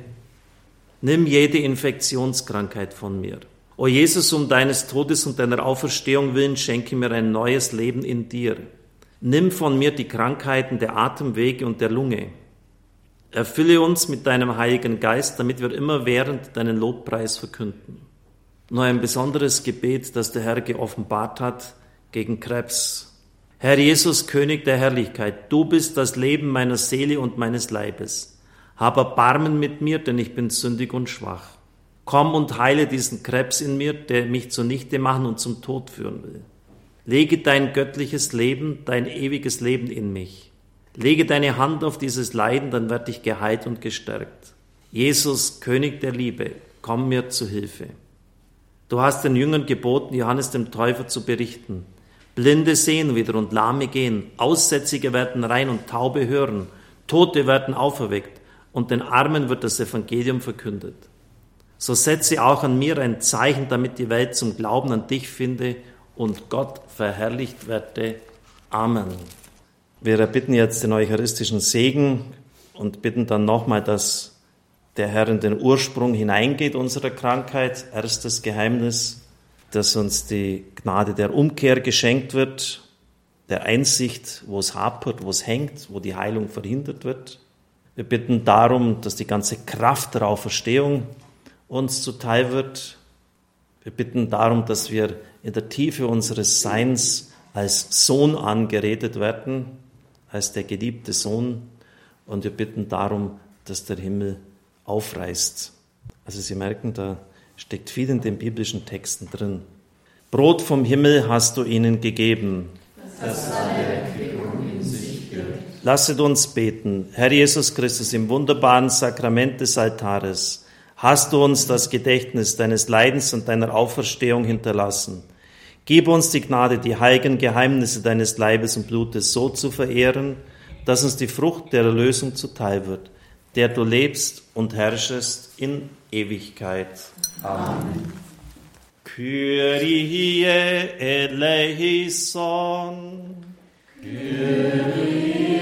Nimm jede Infektionskrankheit von mir. O Jesus, um deines Todes und deiner Auferstehung willen, schenke mir ein neues Leben in dir. Nimm von mir die Krankheiten der Atemwege und der Lunge. Erfülle uns mit deinem Heiligen Geist, damit wir immer während deinen Lobpreis verkünden. Nur ein besonderes Gebet, das der Herr geoffenbart hat gegen Krebs. Herr Jesus, König der Herrlichkeit, du bist das Leben meiner Seele und meines Leibes. Hab Erbarmen mit mir, denn ich bin sündig und schwach. Komm und heile diesen Krebs in mir, der mich zunichte machen und zum Tod führen will. Lege dein göttliches Leben, dein ewiges Leben in mich. Lege deine Hand auf dieses Leiden, dann werde ich geheilt und gestärkt. Jesus, König der Liebe, komm mir zu Hilfe. Du hast den Jüngern geboten, Johannes dem Täufer zu berichten. Blinde sehen wieder und Lahme gehen, Aussätzige werden rein und Taube hören, Tote werden auferweckt und den Armen wird das Evangelium verkündet. So setze auch an mir ein Zeichen, damit die Welt zum Glauben an dich finde und Gott verherrlicht werde. Amen. Wir erbitten jetzt den eucharistischen Segen und bitten dann nochmal, dass der Herr in den Ursprung hineingeht unserer Krankheit. Erstes Geheimnis, dass uns die Gnade der Umkehr geschenkt wird, der Einsicht, wo es hapert, wo es hängt, wo die Heilung verhindert wird. Wir bitten darum, dass die ganze Kraft der Auferstehung uns zuteil wird. Wir bitten darum, dass wir in der Tiefe unseres Seins als Sohn angeredet werden, als der geliebte Sohn. Und wir bitten darum, dass der Himmel aufreißt. Also Sie merken, da steckt viel in den biblischen Texten drin. Brot vom Himmel hast du ihnen gegeben. Das in sich Lasset uns beten. Herr Jesus Christus, im wunderbaren Sakrament des Altares hast du uns das Gedächtnis deines Leidens und deiner Auferstehung hinterlassen. Gib uns die Gnade, die heiligen Geheimnisse deines Leibes und Blutes so zu verehren, dass uns die Frucht der Erlösung zuteil wird, der du lebst und herrschest in Ewigkeit. Amen. Kyrie eleison. Kyrie